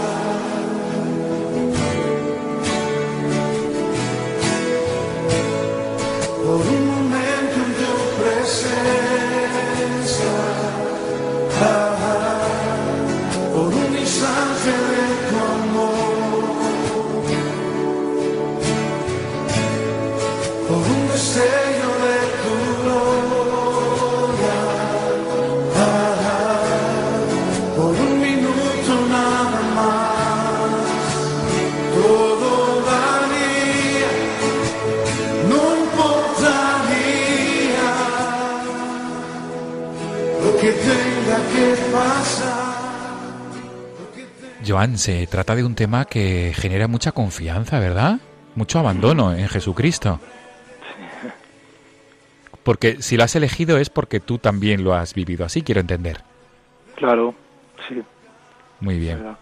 Joan, se trata de un tema que genera mucha confianza, ¿verdad? Mucho abandono en Jesucristo. Porque si lo has elegido es porque tú también lo has vivido así, quiero entender. Claro, sí. Muy bien.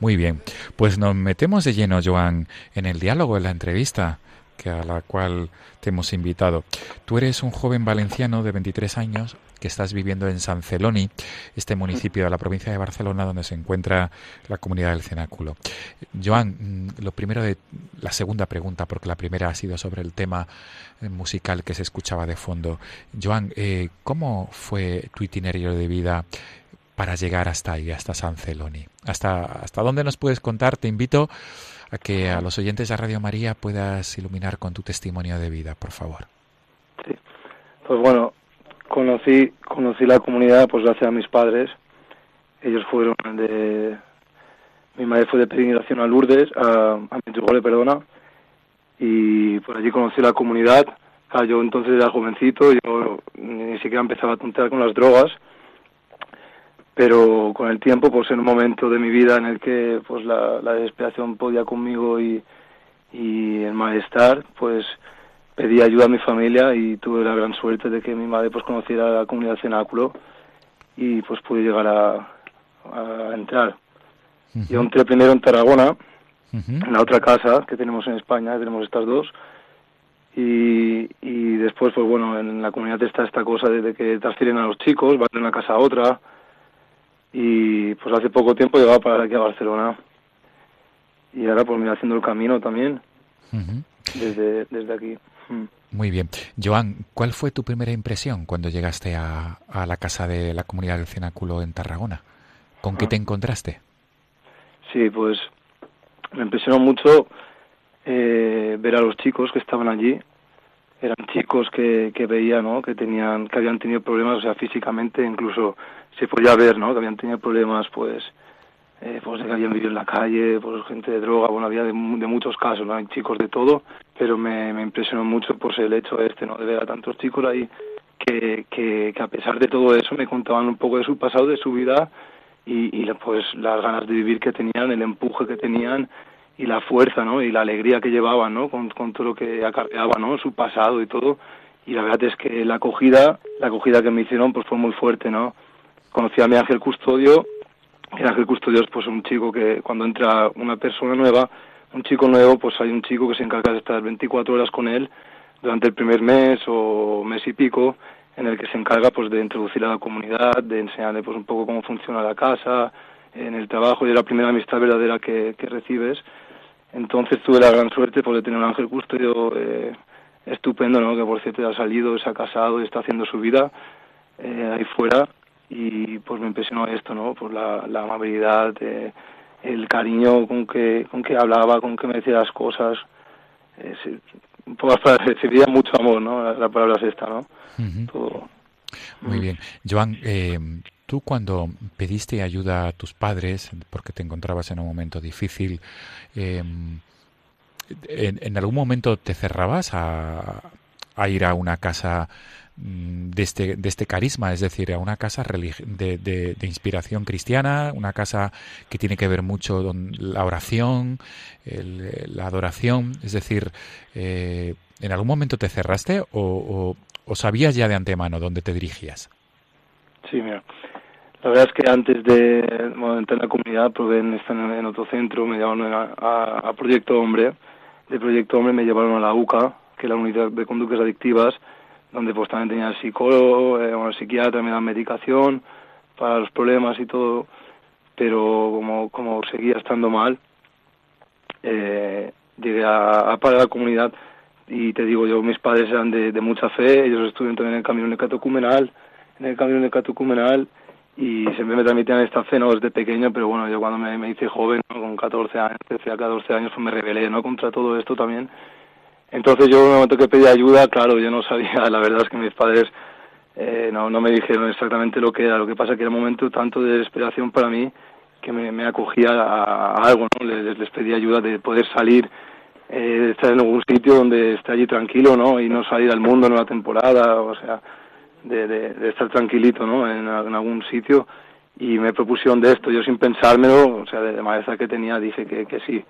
Muy bien. Pues nos metemos de lleno, Joan, en el diálogo, en la entrevista. que a la cual te hemos invitado. Tú eres un joven valenciano de 23 años que estás viviendo en San Celoni, este municipio de la provincia de Barcelona donde se encuentra la comunidad del Cenáculo. Joan, mm, lo primero de la segunda pregunta, porque la primera ha sido sobre el tema eh, musical que se escuchaba de fondo. Joan, eh, ¿cómo fue tu itinerario de vida para llegar hasta ahí, hasta San Celoni? ¿Hasta, hasta dónde nos puedes contar? Te invito a que a los oyentes de Radio María puedas iluminar con tu testimonio de vida, por favor. Sí. Pues bueno, conocí conocí la comunidad pues gracias a mis padres. Ellos fueron de mi madre fue de peregrinación a Lourdes a, a Medjugorje perdona. Y por allí conocí la comunidad. Yo entonces era jovencito yo ni siquiera empezaba a tontear con las drogas. Pero con el tiempo pues en un momento de mi vida en el que pues la, la desesperación podía conmigo y, y el malestar pues pedí ayuda a mi familia y tuve la gran suerte de que mi madre pues conociera la comunidad cenáculo y pues pude llegar a, entrar. Yo entré primero en Tarragona, en la otra casa que tenemos en España, tenemos estas dos, y, y después, pues bueno, en la comunidad está esta cosa de, que transfieren a los chicos, van de una casa a otra, y pues hace poco tiempo llegaba para aquí a Barcelona. Y ahora pues voy haciendo el camino también, desde, desde aquí. Mm. Muy bien. Joan, ¿cuál fue tu primera impresión cuando llegaste a, a la casa de la comunidad del Cenáculo en Tarragona? ¿Con qué te encontraste? Sí, pues me impresionó mucho eh, ver a los chicos que estaban allí. Eran chicos que, que veía, ¿no? Que tenían, que habían tenido problemas, o sea, físicamente, incluso se podía ver, ¿no? Que habían tenido problemas, pues, eh, pues de que habían vivido en la calle, pues gente de droga, bueno, había de, muchos casos, ¿no? Hay chicos de todo, pero me, me impresionó mucho pues el hecho este, ¿no? De ver a tantos chicos ahí que, que, que, a pesar de todo eso me contaban un poco de su pasado, de su vida y, y pues las ganas de vivir que tenían, el empuje que tenían y la fuerza, ¿no? Y la alegría que llevaban, ¿no? Con, con todo lo que acarreaba, ¿no? Su pasado y todo. Y la verdad es que la acogida, la acogida que me hicieron pues fue muy fuerte, ¿no? Conocí a mi ángel custodio el ángel custodio pues un chico que cuando entra una persona nueva, un chico nuevo, pues hay un chico que se encarga de estar 24 horas con él durante el primer mes o mes y pico, en el que se encarga pues de introducir a la comunidad, de enseñarle pues un poco cómo funciona la casa, en el trabajo y es la primera amistad verdadera que, que recibes. Entonces tuve la gran suerte pues, de tener un ángel custodio eh, estupendo, ¿no? que por cierto ya ha salido, se ha casado y está haciendo su vida eh, ahí fuera y pues me impresionó esto, ¿no? Por la, la amabilidad, eh, el cariño con que, con que hablaba, con que me decía las cosas. Eh, poco recibía mucho amor, ¿no? La, palabra es esta, ¿no? Muy bien. Joan, eh, tú cuando pediste ayuda a tus padres, porque te encontrabas en un momento difícil, eh, en, ¿en, algún momento te cerrabas a, a ir a una casa de este, de este carisma, es decir, a una casa de, de, inspiración cristiana, una casa que tiene que ver mucho con la oración, la adoración, es decir, eh, ¿en algún momento te cerraste o, o, sabías ya de antemano dónde te dirigías? Sí, mira. La verdad es que antes de entrar en la comunidad probé en, en otro centro, me llevaron a, a, Proyecto Hombre. De Proyecto Hombre me llevaron a la UCA, que es la Unidad de Conductas Adictivas, donde pues también tenía el psicólogo, eh, el psiquiatra, me dan medicación para los problemas y todo, pero como, como seguía estando mal, eh, llegué a, a la comunidad y te digo yo, mis padres eran de, de mucha fe, ellos estuvieron también en el camino necatecumenal, en el camino necatecumenal y siempre me transmitían esta fe, ¿no? Desde pequeño, pero bueno, yo cuando me, me hice joven, con 14 años, 13 a 14 años, pues me rebelé, ¿no? Contra todo esto también entonces yo en el momento que pedí ayuda, claro, yo no sabía, la verdad es que mis padres eh, no, no me dijeron exactamente lo que era, lo que pasa que era un momento tanto de desesperación para mí que me, acogía a, algo, ¿no? Les, les, pedí ayuda de poder salir, eh, estar en algún sitio donde esté allí tranquilo, ¿no? Y no salir al mundo en una temporada, o sea, de, de, estar tranquilito, ¿no? En, algún sitio y me propusieron de esto, yo sin pensármelo, o sea, de, de maleza que tenía, dije que, que sí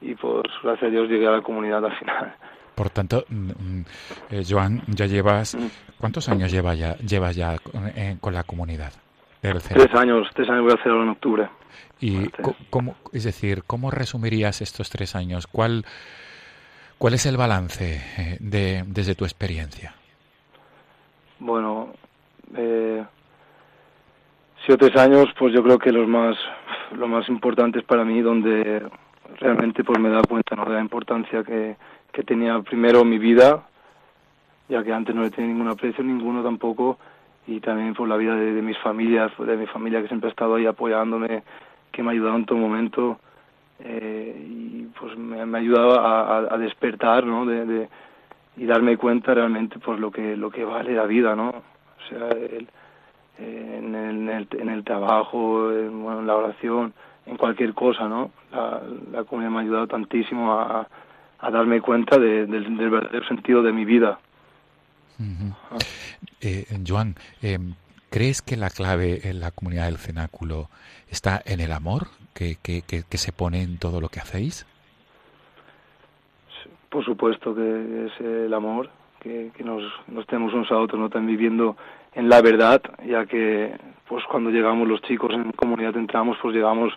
y pues gracias a Dios llegué a la comunidad al final. Por tanto, mm, mm, eh, Joan, ya llevas, mm. ¿cuántos años lleva ya, llevas ya eh, con la comunidad? Tres años, tres años voy a hacerlo en octubre. Y cómo, es decir, ¿cómo resumirías estos tres años? ¿Cuál, ¿Cuál es el balance eh, de, desde tu experiencia? Bueno, eh, siete años, pues yo creo que los más, lo más importantes para mí, donde realmente pues me da cuenta ¿no? de la importancia que, que tenía primero mi vida, ya que antes no le tenía ningún aprecio, ninguno tampoco, y también por la vida de, mis familias, de mi familia que siempre ha estado ahí apoyándome, que me ha ayudado en todo momento, eh, y pues me, ha ayudado a, despertar, ¿no? De, y darme cuenta realmente pues lo que lo que vale la vida, ¿no? O sea, el, en, el, en el trabajo, en, bueno, en la oración, en cualquier cosa, ¿no? La, la comunidad me ha ayudado tantísimo a, a darme cuenta del, verdadero sentido de mi vida. eh, Joan, eh, ¿crees que la clave en la comunidad del cenáculo está en el amor que, que, que, se pone en todo lo que hacéis? Por supuesto que es el amor, que, que nos, nos tenemos unos a otros, no están viviendo en la verdad, ya que pues cuando llegamos los chicos en comunidad entramos, pues llegamos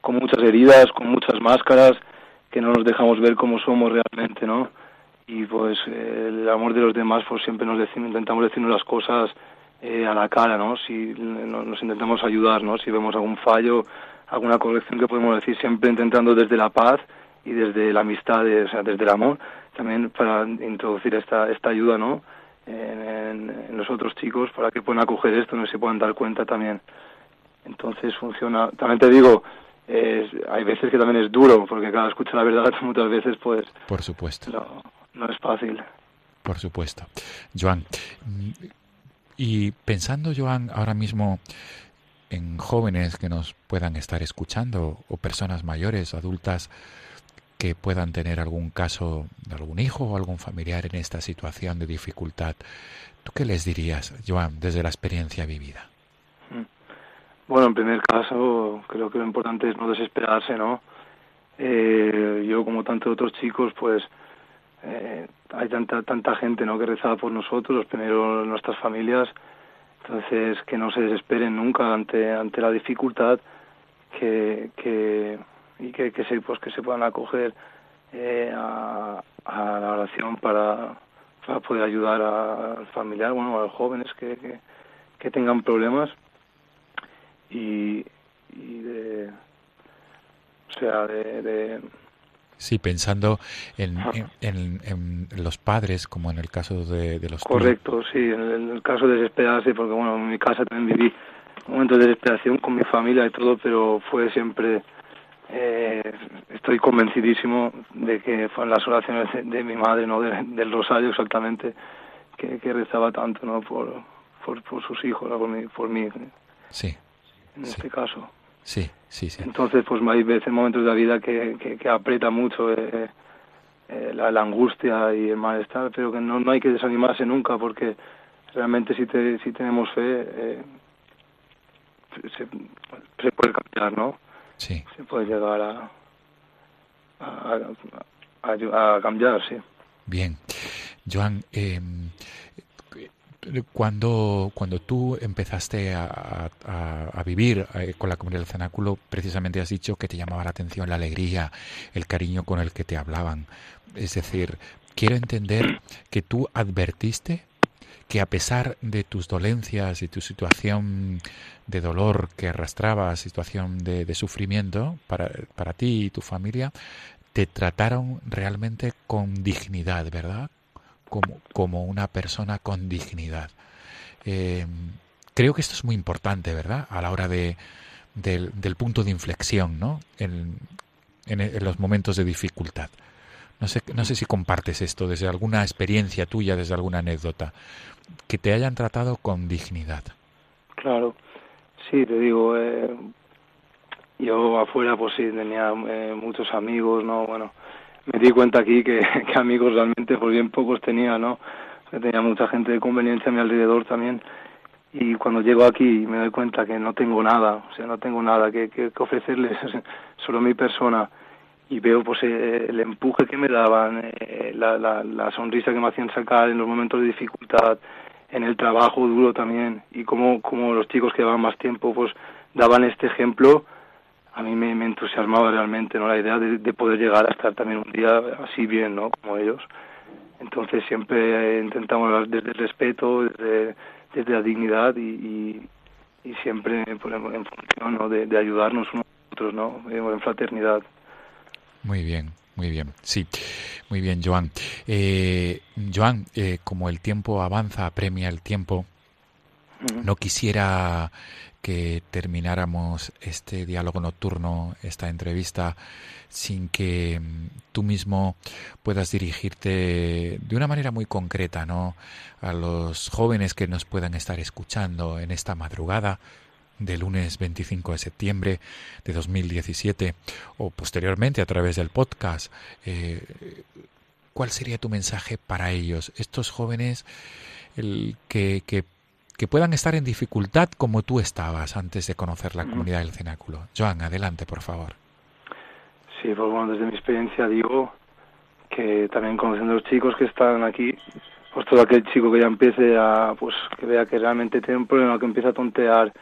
con muchas heridas, con muchas máscaras, que no nos dejamos ver como somos realmente, ¿no? Y pues el amor de los demás, pues siempre nos decimos, intentamos decirnos las cosas eh, a la cara, ¿no? Si nos intentamos ayudar, ¿no? Si vemos algún fallo, alguna corrección que podemos decir, siempre intentando desde la paz y desde la amistad, o sea, desde el amor, también para introducir esta, esta ayuda, ¿no? en, los otros chicos para que puedan acoger esto no se puedan dar cuenta también. Entonces funciona. También te digo, hay veces que también es duro, porque cada escucha la verdad muchas veces, pues. Por supuesto. No, no es fácil. Por supuesto. Joan, y pensando, Joan, ahora mismo en jóvenes que nos puedan estar escuchando, o personas mayores, adultas, que puedan tener algún caso de algún hijo o algún familiar en esta situación de dificultad, ¿tú qué les dirías, Joan, desde la experiencia vivida? Mm. Bueno, en primer caso, creo que lo importante es no desesperarse, ¿no? Eh, yo, como tantos otros chicos, pues eh, hay tanta tanta gente, ¿no? Que rezaba por nosotros, los primeros nuestras familias, entonces que no se desesperen nunca ante ante la dificultad, que y que, que se pues que se puedan acoger eh, a, a, la oración para, para poder ayudar al familiar bueno a los jóvenes que, que, que tengan problemas. Y, y de o sea de, de Sí, pensando en, en, en, los padres, como en el caso de, de los Correcto, sí, en el, caso de desesperarse, porque bueno, en mi casa también viví momentos de desesperación con mi familia y todo, pero fue siempre eh, estoy convencidísimo de que fueron las oraciones de, mi madre, no del rosario exactamente, que, rezaba tanto no por, por, sus hijos, por mí, por mí sí, en este caso. Sí, sí, sí. Entonces, pues hay veces, momentos de la vida que, que, aprieta mucho eh, eh, la, angustia y el malestar, pero que no, no hay que desanimarse nunca porque realmente si, te, si tenemos fe eh, se, se puede cambiar, ¿no? Sí. se puede llegar a, a, cambiar, sí. Bien. Joan, em, cuando, cuando tú empezaste a, a, vivir eh, con la comunidad del cenáculo, precisamente has dicho que te llamaba la atención la alegría, el cariño con el que te hablaban. Es decir, quiero entender que tú advertiste que a pesar de tus dolencias y tu situación de dolor que arrastraba, situación de, sufrimiento para, para ti y tu familia, te trataron realmente con dignidad, ¿verdad? Como, como una persona con dignidad. Eh, creo que esto es muy importante, ¿verdad? A la hora de, del, del punto de inflexión, ¿no? En, en, los momentos de dificultad. No sé, no sé si compartes esto desde alguna experiencia tuya, desde alguna anécdota que te hayan tratado con dignidad. Claro, sí, te digo, eh, yo afuera pues sí tenía eh, muchos amigos, ¿no? Bueno, me di cuenta aquí que, que amigos realmente pues bien pocos tenía, ¿no? tenía mucha gente de conveniencia a mi alrededor también y cuando llego aquí me doy cuenta que no tengo nada, o sea, no tengo nada que, que, que ofrecerles, solo mi persona y veo pues eh, el empuje que me daban, eh, la, la, la, sonrisa que me hacían sacar en los momentos de dificultad, en el trabajo duro también y como, como los chicos que llevaban más tiempo pues daban este ejemplo a mí me, entusiasmaba realmente, ¿no? La idea de, poder llegar a estar también un día así bien, ¿no? Como ellos. Entonces siempre intentamos desde el respeto, desde, desde la dignidad y, y, siempre pues, en función de, ayudarnos unos a otros, ¿no? En fraternidad. Muy bien. Muy bien, sí, muy bien, Joan. Eh, Joan, eh, como el tiempo avanza, apremia el tiempo, no quisiera que termináramos este diálogo nocturno, esta entrevista, sin que mm, tú mismo puedas dirigirte de una manera muy concreta, ¿no? A los jóvenes que nos puedan estar escuchando en esta madrugada de lunes 25 de septiembre de 2017 o posteriormente a través del podcast. Eh, ¿Cuál sería tu mensaje para ellos, estos jóvenes el que, que que puedan estar en dificultad como tú estabas antes de conocer la comunidad del cenáculo. Joan, adelante, por favor. Sí, pues bueno, desde mi experiencia digo que también conociendo a los chicos que están aquí, pues todo aquel chico que ya empiece a, pues que vea que realmente tiene un problema, que empieza a tontear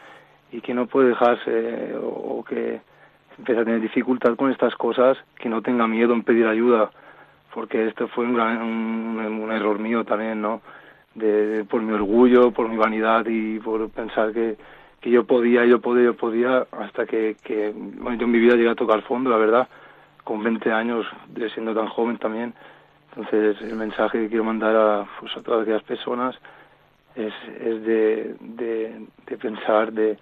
y que no puede dejarse o, que empieza a tener dificultad con estas cosas, que no tenga miedo en pedir ayuda, porque esto fue un, gran, un error mío también, ¿no? de, por mi orgullo, por mi vanidad y por pensar que, que yo podía, yo podía, yo podía, hasta que, que bueno, yo en mi vida llegué a tocar fondo, la verdad, con 20 años, de siendo tan joven también. Entonces, el mensaje que quiero mandar a, pues, a todas aquellas personas es, es de, de, de pensar, de,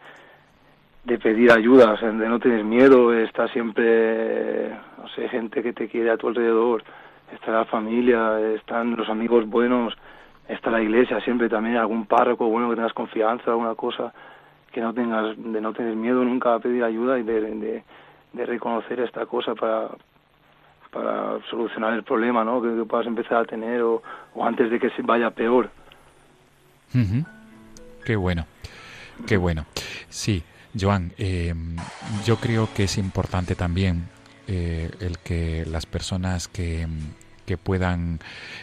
de pedir ayuda, de no tener miedo, está siempre, no sé, gente que te quiere a tu alrededor, está la familia, están los amigos buenos, está la iglesia siempre también, algún párroco bueno que tengas confianza, alguna cosa, que no tengas, de no tener miedo nunca a pedir ayuda y de, de, reconocer esta cosa para, para solucionar el problema ¿no? que, puedas empezar a tener o, o, antes de que se vaya peor. Qué bueno, qué bueno. Sí, Joan, eh, yo creo que es importante también eh, el que las personas que, que puedan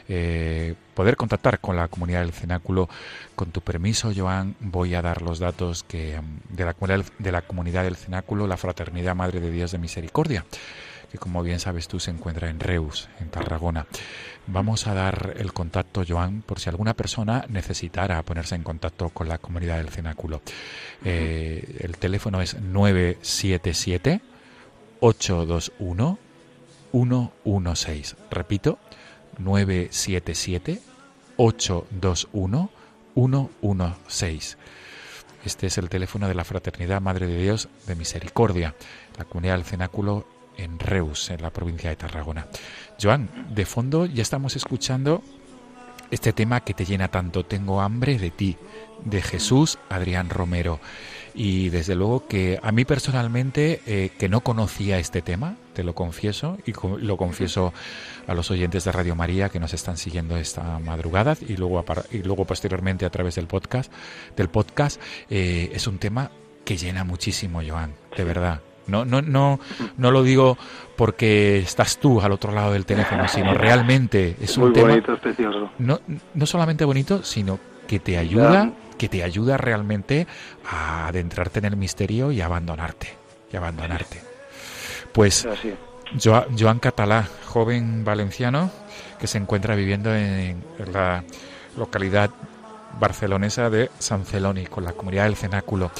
eh, poder contactar con la comunidad del cenáculo. Con tu permiso, Joan, voy a dar los datos que, de, la, de la comunidad del cenáculo, la Fraternidad Madre de Dios de Misericordia que como bien sabes tú se encuentra en Reus, en Tarragona. Vamos a dar el contacto, Joan, por si alguna persona necesitara ponerse en contacto con la comunidad del cenáculo. Eh, el teléfono es 977 821 116. Repito, 977-821-116. Este es el teléfono de la Fraternidad Madre de Dios de Misericordia, la comunidad del Cenáculo en Reus, en la provincia de Tarragona. Joan, de fondo ya estamos escuchando este tema que te llena tanto, Tengo hambre de ti, de Jesús Adrián Romero. Y desde luego que a mí personalmente, eh, que no conocía este tema, te lo confieso, y lo confieso a los oyentes de Radio María que nos están siguiendo esta madrugada y luego, y luego posteriormente a través del podcast, del podcast eh, es un tema que llena muchísimo, Joan, de verdad. No, no, no, no lo digo porque estás tú al otro lado del teléfono, sino realmente es un tema bonito, precioso. No, no solamente bonito, sino que te ayuda que te ayuda realmente a adentrarte en el misterio y abandonarte, y abandonarte. Pues Joan Catalá, joven valenciano que se encuentra viviendo en la localidad barcelonesa de San Celoni con la comunidad del Cenáculo.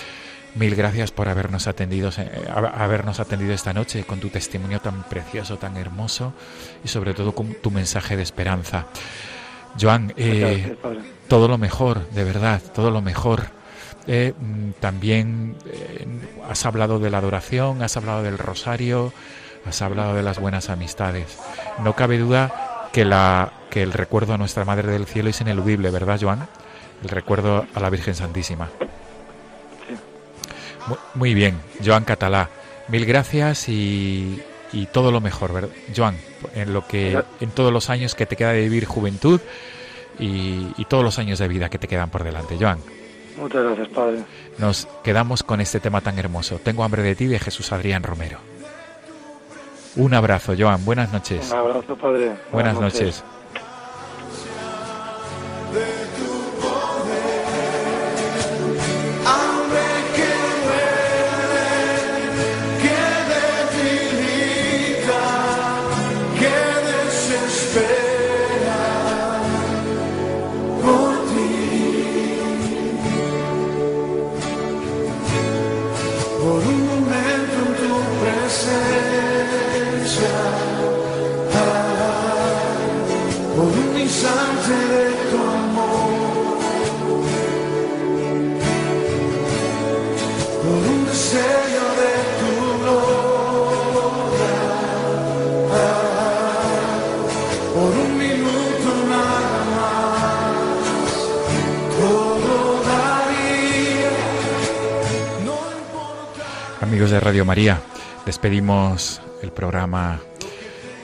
Mil gracias por habernos atendido, eh, habernos atendido esta noche con tu testimonio tan precioso, tan hermoso y sobre todo con tu mensaje de esperanza. Joan, eh, todo lo mejor, de verdad, todo lo mejor. Eh, mm, también eh, has hablado de la adoración, has hablado del rosario, has hablado de las buenas amistades. No cabe duda que, la, que el recuerdo a nuestra Madre del Cielo es ineludible, ¿verdad, Joan? El recuerdo a la Virgen Santísima. Muy, bien, Joan Catalá. Mil gracias y, y todo lo mejor, ¿verdad? Joan, en lo que en todos los años que te queda de vivir juventud y, todos los años de vida que te quedan por delante. Joan. Muchas gracias, Padre. Nos quedamos con este tema tan hermoso. Tengo hambre de ti de Jesús Adrián Romero. Un abrazo, Joan. Buenas noches. Un abrazo, Padre. Buenas, noches. Radio María, despedimos el programa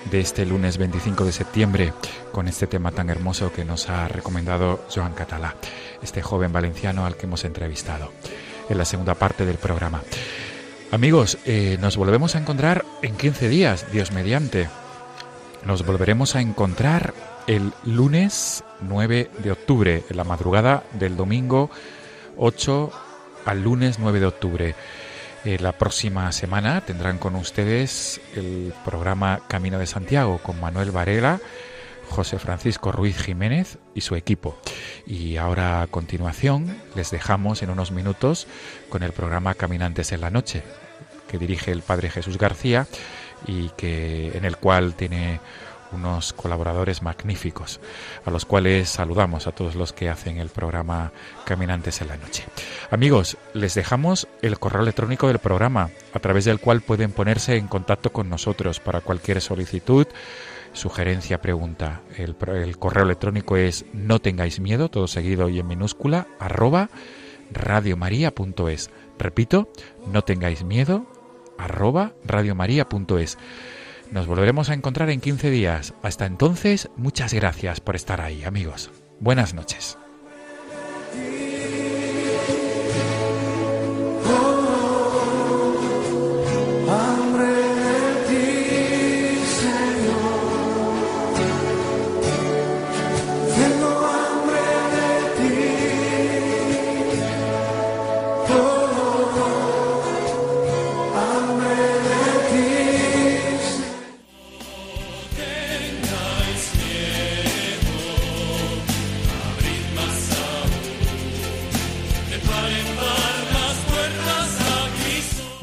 de este lunes 25 de septiembre con este tema tan hermoso que nos ha recomendado Joan Catalá, este joven valenciano al que hemos entrevistado en la segunda parte del programa. Amigos, eh, nos volvemos a encontrar en 15 días, Dios mediante. Nos volveremos a encontrar el lunes 9 de octubre, en la madrugada del domingo 8 al lunes 9 de octubre. Eh, la próxima semana tendrán con ustedes el programa Camino de Santiago con Manuel Varela, José Francisco Ruiz Jiménez y su equipo. Y ahora a continuación les dejamos en unos minutos con el programa Caminantes en la Noche, que dirige el Padre Jesús García y que en el cual tiene unos colaboradores magníficos, a los cuales saludamos a todos los que hacen el programa Caminantes en la Noche. Amigos, les dejamos el correo electrónico del programa, a través del cual pueden ponerse en contacto con nosotros para cualquier solicitud, sugerencia, pregunta. El, correo electrónico es no tengáis miedo, todo seguido y en minúscula, arroba radiomaria.es. Repito, no tengáis miedo, arroba radiomaria.es. Nos volveremos a encontrar en 15 días. Hasta entonces, muchas gracias por estar ahí, amigos. Buenas noches.